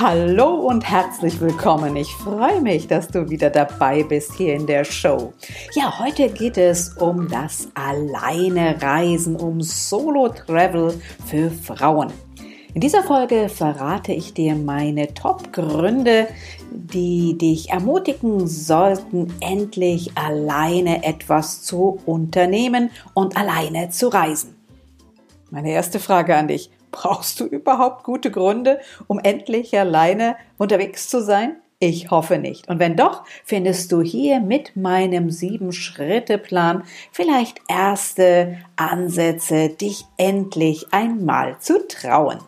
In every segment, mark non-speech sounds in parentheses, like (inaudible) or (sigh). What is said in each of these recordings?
Hallo und herzlich willkommen. Ich freue mich, dass du wieder dabei bist hier in der Show. Ja, heute geht es um das Alleine Reisen, um Solo Travel für Frauen. In dieser Folge verrate ich dir meine Top-Gründe, die dich ermutigen sollten, endlich alleine etwas zu unternehmen und alleine zu reisen. Meine erste Frage an dich. Brauchst du überhaupt gute Gründe, um endlich alleine unterwegs zu sein? Ich hoffe nicht. Und wenn doch, findest du hier mit meinem Sieben-Schritte-Plan vielleicht erste Ansätze, dich endlich einmal zu trauen.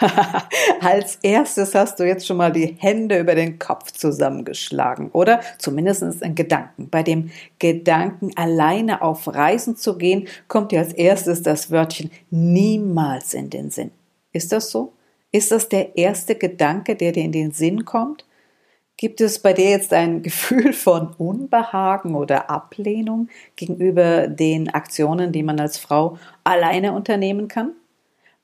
(laughs) Als erstes hast du jetzt schon mal die Hände über den Kopf zusammengeschlagen, oder? Zumindest in Gedanken. Bei dem Gedanken, alleine auf Reisen zu gehen, kommt dir als erstes das Wörtchen niemals in den Sinn. Ist das so? Ist das der erste Gedanke, der dir in den Sinn kommt? Gibt es bei dir jetzt ein (laughs) Gefühl von Unbehagen oder Ablehnung gegenüber den Aktionen, die man als Frau alleine unternehmen kann?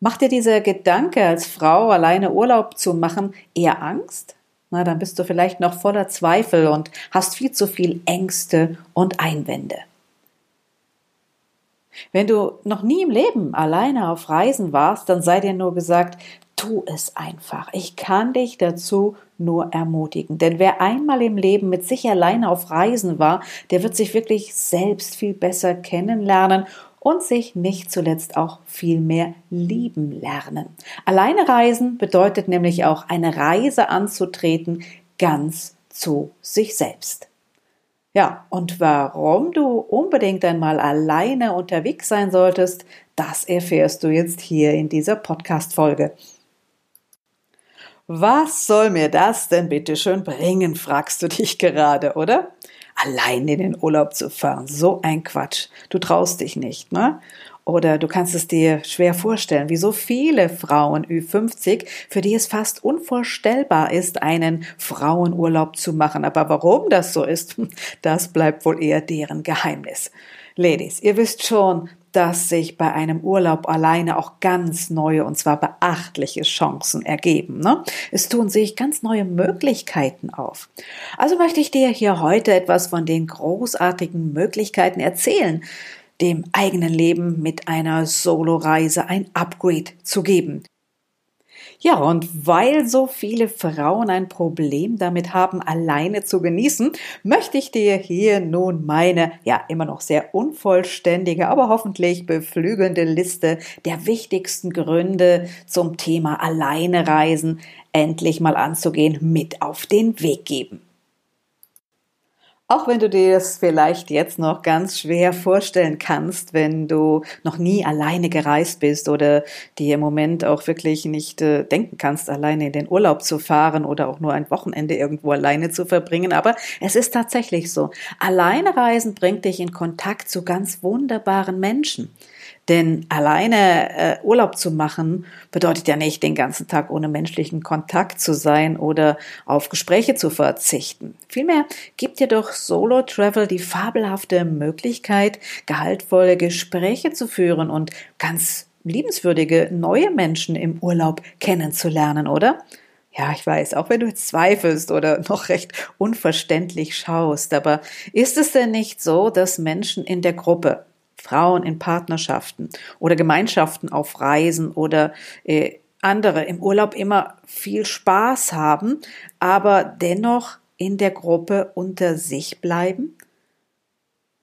Macht dir dieser Gedanke, als Frau alleine Urlaub zu machen, eher Angst? Na, dann bist du vielleicht noch voller Zweifel und hast viel zu viel Ängste und Einwände. Wenn du noch nie im Leben alleine auf Reisen warst, dann sei dir nur gesagt, tu es einfach. Ich kann dich dazu nur ermutigen. Denn wer einmal im Leben mit sich alleine auf Reisen war, der wird sich wirklich selbst viel besser kennenlernen und sich nicht zuletzt auch viel mehr lieben lernen. Alleine reisen bedeutet nämlich auch eine Reise anzutreten, ganz zu sich selbst. Ja, und warum du unbedingt einmal alleine unterwegs sein solltest, das erfährst du jetzt hier in dieser Podcast-Folge. Was soll mir das denn bitte schön bringen, fragst du dich gerade, oder? Allein in den Urlaub zu fahren. So ein Quatsch. Du traust dich nicht, ne? Oder du kannst es dir schwer vorstellen, wie so viele Frauen Ü50, für die es fast unvorstellbar ist, einen Frauenurlaub zu machen. Aber warum das so ist, (laughs) das bleibt wohl eher deren Geheimnis. Ladies, ihr wisst schon, dass sich bei einem Urlaub alleine auch ganz neue und zwar beachtliche Chancen ergeben. Ne? Es tun sich ganz neue Möglichkeiten auf. Also möchte ich dir hier heute etwas von den großartigen Möglichkeiten erzählen, dem eigenen Leben mit einer Soloreise ein Upgrade zu geben. Ja, und weil so viele Frauen ein Problem damit haben, alleine zu genießen, möchte ich dir hier nun meine, ja, immer noch sehr unvollständige, aber hoffentlich beflügelnde Liste der wichtigsten Gründe zum Thema Alleine reisen endlich mal anzugehen mit auf den Weg geben. Auch wenn du dir das vielleicht jetzt noch ganz schwer vorstellen kannst, wenn du noch nie alleine gereist bist oder dir im Moment auch wirklich nicht äh, denken kannst, alleine in den Urlaub zu fahren oder auch nur ein Wochenende irgendwo alleine zu verbringen. Aber es ist tatsächlich so. Alleine reisen bringt dich in Kontakt zu ganz wunderbaren Menschen. Denn alleine äh, Urlaub zu machen bedeutet ja nicht, den ganzen Tag ohne menschlichen Kontakt zu sein oder auf Gespräche zu verzichten. Vielmehr gibt dir doch Solo Travel die fabelhafte Möglichkeit, gehaltvolle Gespräche zu führen und ganz liebenswürdige neue Menschen im Urlaub kennenzulernen, oder? Ja, ich weiß, auch wenn du jetzt zweifelst oder (laughs) noch recht unverständlich schaust, aber ist es denn nicht so, dass Menschen in der Gruppe Frauen in Partnerschaften oder Gemeinschaften auf Reisen oder äh, andere im Urlaub immer viel Spaß haben, aber dennoch in der Gruppe unter sich bleiben?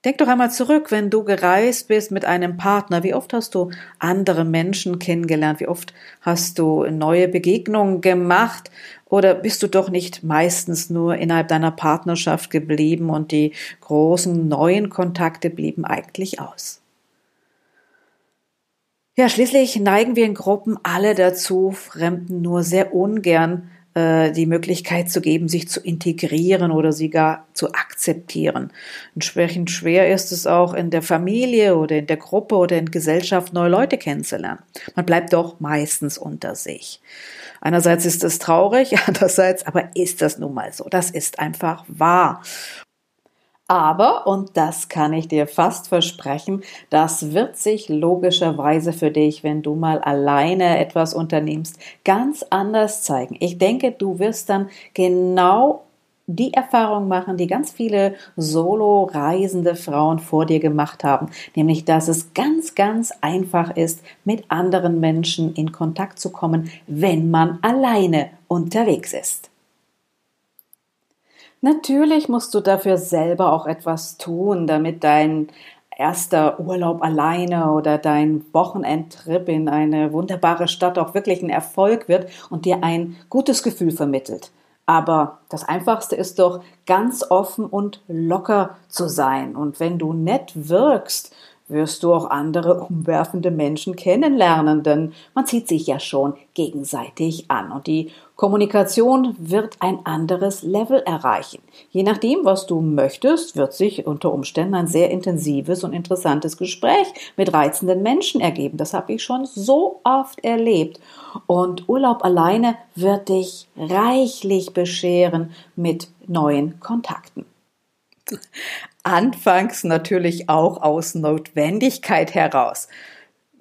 Denk doch einmal zurück, wenn du gereist bist mit einem Partner. Wie oft hast du andere Menschen kennengelernt? Wie oft hast du neue Begegnungen gemacht? Oder bist du doch nicht meistens nur innerhalb deiner Partnerschaft geblieben und die großen neuen Kontakte blieben eigentlich aus? Ja, schließlich neigen wir in Gruppen alle dazu, Fremden nur sehr ungern die Möglichkeit zu geben, sich zu integrieren oder sie gar zu akzeptieren. Entsprechend schwer ist es auch in der Familie oder in der Gruppe oder in Gesellschaft neue Leute kennenzulernen. Man bleibt doch meistens unter sich. Einerseits ist es traurig, (laughs) andererseits aber ist das nun mal so. Das ist einfach wahr. Aber, und das kann ich dir fast versprechen, das wird sich logischerweise für dich, wenn du mal alleine etwas unternimmst, ganz anders zeigen. Ich denke, du wirst dann genau die Erfahrung machen, die ganz viele solo reisende Frauen vor dir gemacht haben, nämlich dass es ganz, ganz einfach ist, mit anderen Menschen in Kontakt zu kommen, wenn man alleine unterwegs ist. Natürlich musst du dafür selber auch etwas tun, damit dein erster Urlaub alleine oder dein Wochenendtrip in eine wunderbare Stadt auch wirklich ein Erfolg wird und dir ein gutes Gefühl vermittelt. Aber das Einfachste ist doch, ganz offen und locker zu sein. Und wenn du nett wirkst, wirst du auch andere umwerfende Menschen kennenlernen, denn man zieht sich ja schon gegenseitig an und die Kommunikation wird ein anderes Level erreichen. Je nachdem, was du möchtest, wird sich unter Umständen ein sehr intensives und interessantes Gespräch mit reizenden Menschen ergeben. Das habe ich schon so oft erlebt. Und Urlaub alleine wird dich reichlich bescheren mit neuen Kontakten. (laughs) Anfangs natürlich auch aus Notwendigkeit heraus.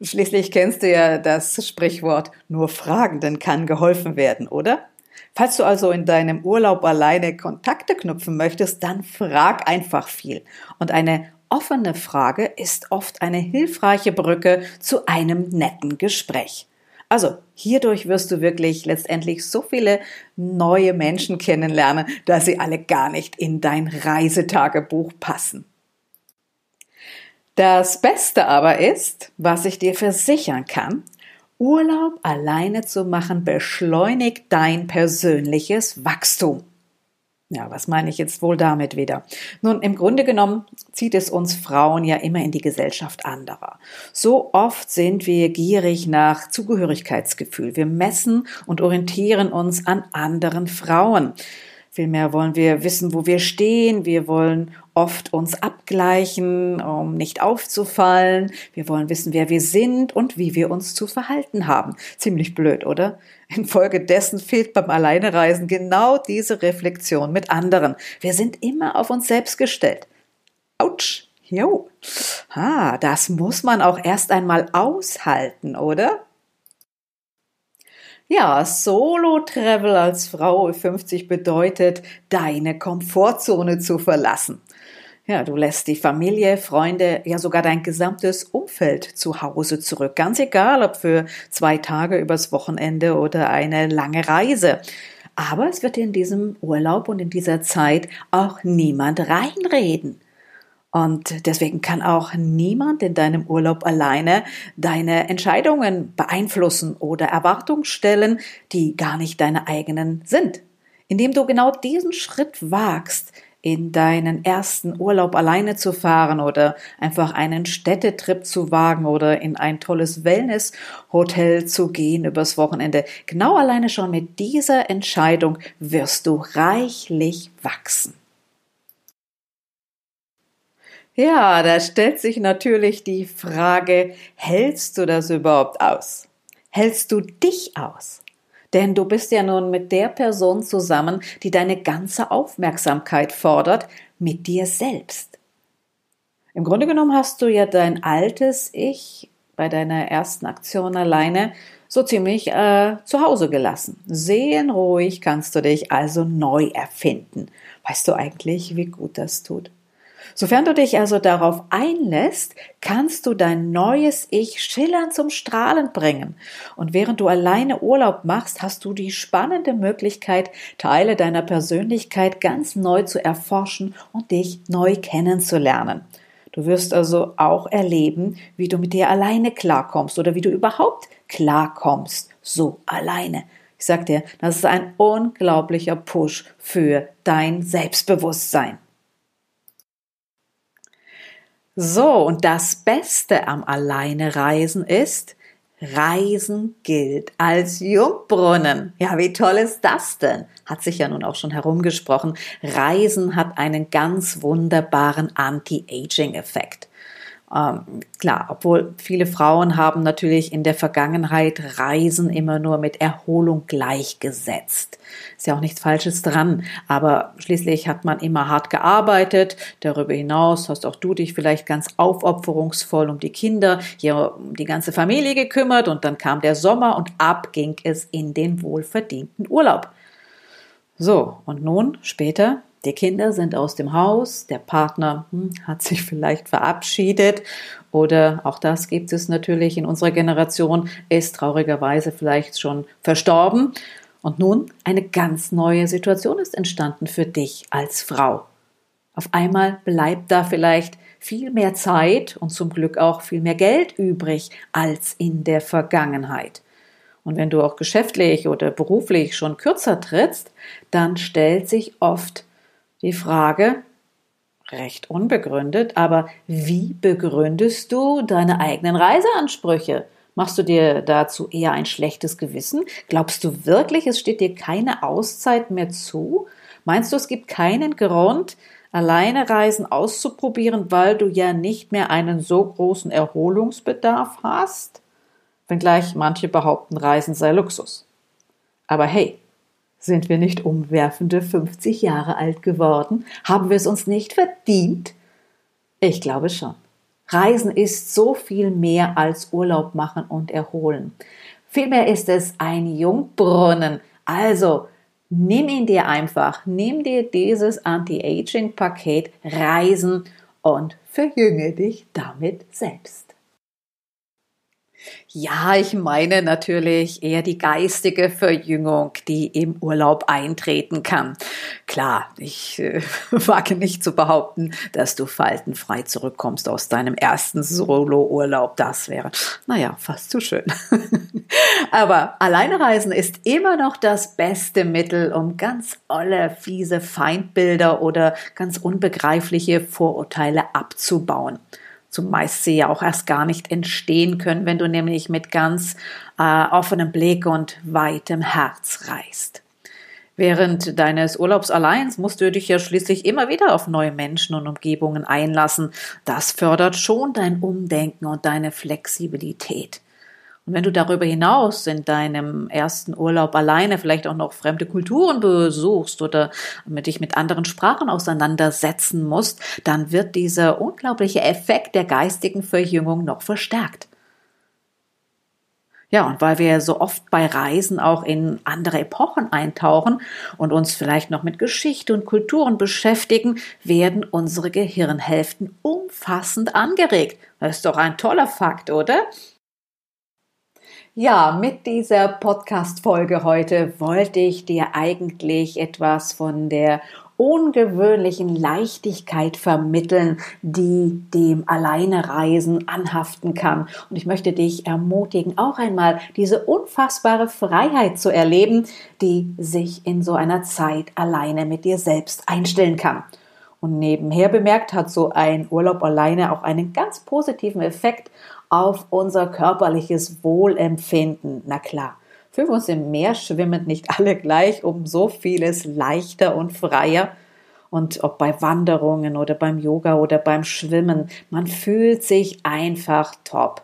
Schließlich kennst du ja das Sprichwort, nur Fragenden kann geholfen werden, oder? Falls du also in deinem Urlaub alleine Kontakte knüpfen möchtest, dann frag einfach viel. Und eine offene Frage ist oft eine hilfreiche Brücke zu einem netten Gespräch. Also hierdurch wirst du wirklich letztendlich so viele neue Menschen kennenlernen, dass sie alle gar nicht in dein Reisetagebuch passen. Das Beste aber ist, was ich dir versichern kann, Urlaub alleine zu machen beschleunigt dein persönliches Wachstum. Ja, was meine ich jetzt wohl damit wieder? Nun, im Grunde genommen zieht es uns Frauen ja immer in die Gesellschaft anderer. So oft sind wir gierig nach Zugehörigkeitsgefühl. Wir messen und orientieren uns an anderen Frauen. Vielmehr wollen wir wissen, wo wir stehen. Wir wollen oft uns abgleichen, um nicht aufzufallen. Wir wollen wissen, wer wir sind und wie wir uns zu verhalten haben. Ziemlich blöd, oder? Infolgedessen fehlt beim Alleinereisen genau diese Reflexion mit anderen. Wir sind immer auf uns selbst gestellt. Autsch. Jo. Ah, das muss man auch erst einmal aushalten, oder? Ja, Solo-Travel als Frau 50 bedeutet, deine Komfortzone zu verlassen. Ja, du lässt die Familie, Freunde, ja sogar dein gesamtes Umfeld zu Hause zurück. Ganz egal, ob für zwei Tage übers Wochenende oder eine lange Reise. Aber es wird in diesem Urlaub und in dieser Zeit auch niemand reinreden. Und deswegen kann auch niemand in deinem Urlaub alleine deine Entscheidungen beeinflussen oder Erwartungen stellen, die gar nicht deine eigenen sind. Indem du genau diesen Schritt wagst, in deinen ersten Urlaub alleine zu fahren oder einfach einen Städtetrip zu wagen oder in ein tolles Wellnesshotel zu gehen übers Wochenende. Genau alleine schon mit dieser Entscheidung wirst du reichlich wachsen. Ja, da stellt sich natürlich die Frage, hältst du das überhaupt aus? Hältst du dich aus? Denn du bist ja nun mit der Person zusammen, die deine ganze Aufmerksamkeit fordert, mit dir selbst. Im Grunde genommen hast du ja dein altes Ich bei deiner ersten Aktion alleine so ziemlich äh, zu Hause gelassen. Seelenruhig kannst du dich also neu erfinden. Weißt du eigentlich, wie gut das tut? Sofern du dich also darauf einlässt, kannst du dein neues Ich schillernd zum Strahlen bringen. Und während du alleine Urlaub machst, hast du die spannende Möglichkeit, Teile deiner Persönlichkeit ganz neu zu erforschen und dich neu kennenzulernen. Du wirst also auch erleben, wie du mit dir alleine klarkommst oder wie du überhaupt klarkommst, so alleine. Ich sag dir, das ist ein unglaublicher Push für dein Selbstbewusstsein. So, und das Beste am Alleinereisen ist, Reisen gilt als Jungbrunnen. Ja, wie toll ist das denn? Hat sich ja nun auch schon herumgesprochen. Reisen hat einen ganz wunderbaren Anti-Aging-Effekt. Ähm, klar, obwohl viele Frauen haben natürlich in der Vergangenheit Reisen immer nur mit Erholung gleichgesetzt. Ist ja auch nichts Falsches dran, aber schließlich hat man immer hart gearbeitet. Darüber hinaus hast auch du dich vielleicht ganz aufopferungsvoll um die Kinder, hier um die ganze Familie gekümmert und dann kam der Sommer und ab ging es in den wohlverdienten Urlaub. So, und nun, später, die Kinder sind aus dem Haus, der Partner hm, hat sich vielleicht verabschiedet oder auch das gibt es natürlich in unserer Generation, ist traurigerweise vielleicht schon verstorben. Und nun eine ganz neue Situation ist entstanden für dich als Frau. Auf einmal bleibt da vielleicht viel mehr Zeit und zum Glück auch viel mehr Geld übrig als in der Vergangenheit. Und wenn du auch geschäftlich oder beruflich schon kürzer trittst, dann stellt sich oft die Frage, recht unbegründet, aber wie begründest du deine eigenen Reiseansprüche? Machst du dir dazu eher ein schlechtes Gewissen? Glaubst du wirklich, es steht dir keine Auszeit mehr zu? Meinst du, es gibt keinen Grund, alleine Reisen auszuprobieren, weil du ja nicht mehr einen so großen Erholungsbedarf hast? Wenngleich manche behaupten, Reisen sei Luxus. Aber hey, sind wir nicht umwerfende 50 Jahre alt geworden? Haben wir es uns nicht verdient? Ich glaube schon. Reisen ist so viel mehr als Urlaub machen und erholen. Vielmehr ist es ein Jungbrunnen. Also, nimm ihn dir einfach. Nimm dir dieses Anti-Aging-Paket Reisen und verjünge dich damit selbst. Ja, ich meine natürlich eher die geistige Verjüngung, die im Urlaub eintreten kann. Klar, ich äh, (laughs) wage nicht zu behaupten, dass du faltenfrei zurückkommst aus deinem ersten Solo-Urlaub. Das wäre, naja, fast zu schön. (laughs) Aber alleine reisen ist immer noch das beste Mittel, um ganz olle, fiese Feindbilder oder ganz unbegreifliche Vorurteile abzubauen zumeist sie ja auch erst gar nicht entstehen können, wenn du nämlich mit ganz äh, offenem Blick und weitem Herz reist. Während deines Urlaubs allein musst du dich ja schließlich immer wieder auf neue Menschen und Umgebungen einlassen. Das fördert schon dein Umdenken und deine Flexibilität. Und wenn du darüber hinaus in deinem ersten Urlaub alleine vielleicht auch noch fremde Kulturen besuchst oder dich mit anderen Sprachen auseinandersetzen musst, dann wird dieser unglaubliche Effekt der geistigen Verjüngung noch verstärkt. Ja, und weil wir so oft bei Reisen auch in andere Epochen eintauchen und uns vielleicht noch mit Geschichte und Kulturen beschäftigen, werden unsere Gehirnhälften umfassend angeregt. Das ist doch ein toller Fakt, oder? Ja, mit dieser Podcast-Folge heute wollte ich dir eigentlich etwas von der ungewöhnlichen Leichtigkeit vermitteln, die dem Alleinereisen anhaften kann. Und ich möchte dich ermutigen, auch einmal diese unfassbare Freiheit zu erleben, die sich in so einer Zeit alleine mit dir selbst einstellen kann. Und nebenher bemerkt hat so ein Urlaub alleine auch einen ganz positiven Effekt auf unser körperliches Wohlempfinden. Na klar, wir uns im Meer schwimmend nicht alle gleich um so vieles leichter und freier. Und ob bei Wanderungen oder beim Yoga oder beim Schwimmen, man fühlt sich einfach top.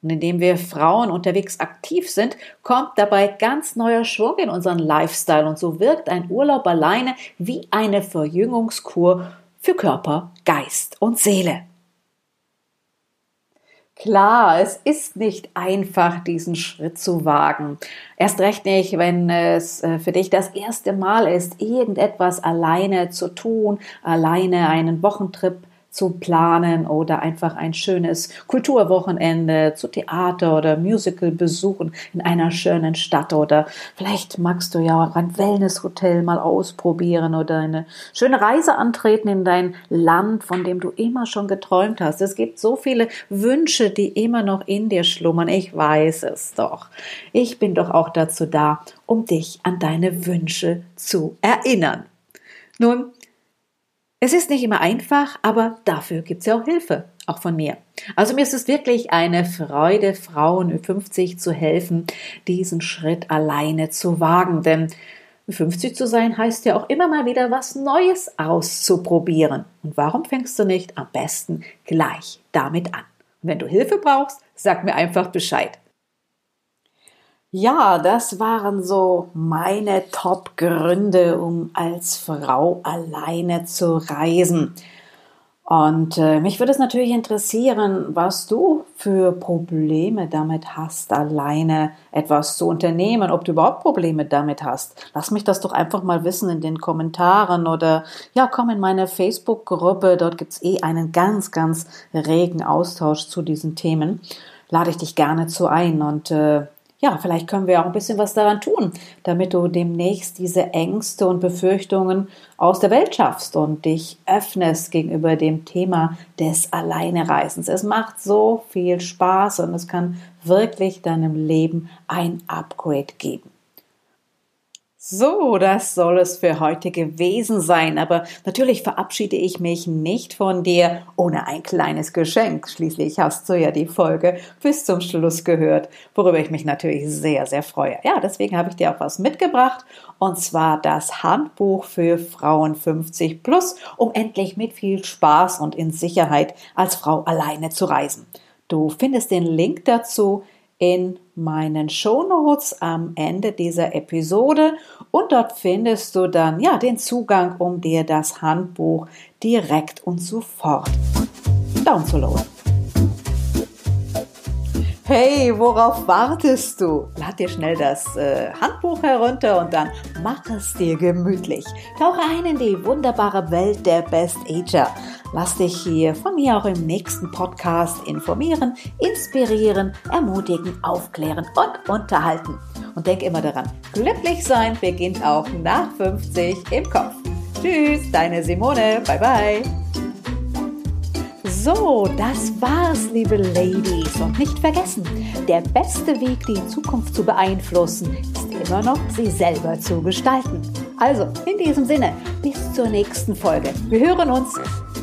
Und indem wir Frauen unterwegs aktiv sind, kommt dabei ganz neuer Schwung in unseren Lifestyle und so wirkt ein Urlaub alleine wie eine Verjüngungskur für Körper, Geist und Seele. Klar, es ist nicht einfach, diesen Schritt zu wagen. Erst recht nicht, wenn es äh, für dich das erste Mal ist, irgendetwas alleine zu tun, alleine einen Wochentrip zu planen oder einfach ein schönes Kulturwochenende zu Theater oder Musical besuchen in einer schönen Stadt oder vielleicht magst du ja auch ein Wellnesshotel mal ausprobieren oder eine schöne Reise antreten in dein Land, von dem du immer schon geträumt hast. Es gibt so viele Wünsche, die immer noch in dir schlummern. Ich weiß es doch. Ich bin doch auch dazu da, um dich an deine Wünsche zu erinnern. Nun, Es ist nicht immer einfach, aber dafür gibt es ja auch Hilfe, auch von mir. Also mir ist es wirklich eine Freude, Frauen 50 zu helfen, diesen Schritt alleine zu wagen, denn 50 zu sein heißt ja auch immer mal wieder was Neues auszuprobieren. Und warum fängst du nicht am besten gleich damit an? Wenn du Hilfe brauchst, sag mir einfach Bescheid. Ja, das waren so meine Top-Gründe, um als Frau alleine zu reisen. Und äh, mich würde es natürlich interessieren, was du für Probleme damit hast, alleine etwas zu unternehmen, ob du überhaupt Probleme damit hast. Lass mich das doch einfach mal wissen in den Kommentaren oder ja, komm in meine Facebook-Gruppe, dort gibt's eh einen ganz, ganz regen Austausch zu diesen Themen. Lade ich dich gerne zu ein und äh, ja, vielleicht können wir auch ein bisschen was daran tun, damit du demnächst diese Ängste und Befürchtungen aus der Welt schaffst und dich öffnest gegenüber dem Thema des Alleinereisens. Es macht so viel Spaß und es kann wirklich deinem Leben ein Upgrade geben. So, das soll es für heute gewesen sein. Aber natürlich verabschiede ich mich nicht von dir ohne ein kleines Geschenk. Schließlich hast du ja die Folge bis zum Schluss gehört, worüber ich mich natürlich sehr, sehr freue. Ja, deswegen habe ich dir auch was mitgebracht. Und zwar das Handbuch für Frauen 50 plus, um endlich mit viel Spaß und in Sicherheit als Frau alleine zu reisen. Du findest den Link dazu in meinen Shownotes am Ende dieser Episode und dort findest du dann ja den Zugang, um dir das Handbuch direkt und sofort downzuladen. Hey, worauf wartest du? Lad dir schnell das äh, Handbuch herunter und dann mach es dir gemütlich. Tauche ein in die wunderbare Welt der Best Ager. Lass dich hier von mir auch im nächsten Podcast informieren, inspirieren, ermutigen, aufklären und unterhalten. Und denk immer daran, glücklich sein beginnt auch nach 50 im Kopf. Tschüss, deine Simone. Bye bye. So, das war's, liebe Ladies. Und nicht vergessen, der beste Weg, die Zukunft zu beeinflussen, ist immer noch, sie selber zu gestalten. Also, in diesem Sinne, bis zur nächsten Folge. Wir hören uns.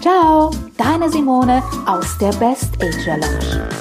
Ciao, deine Simone aus der Best Ager Lounge.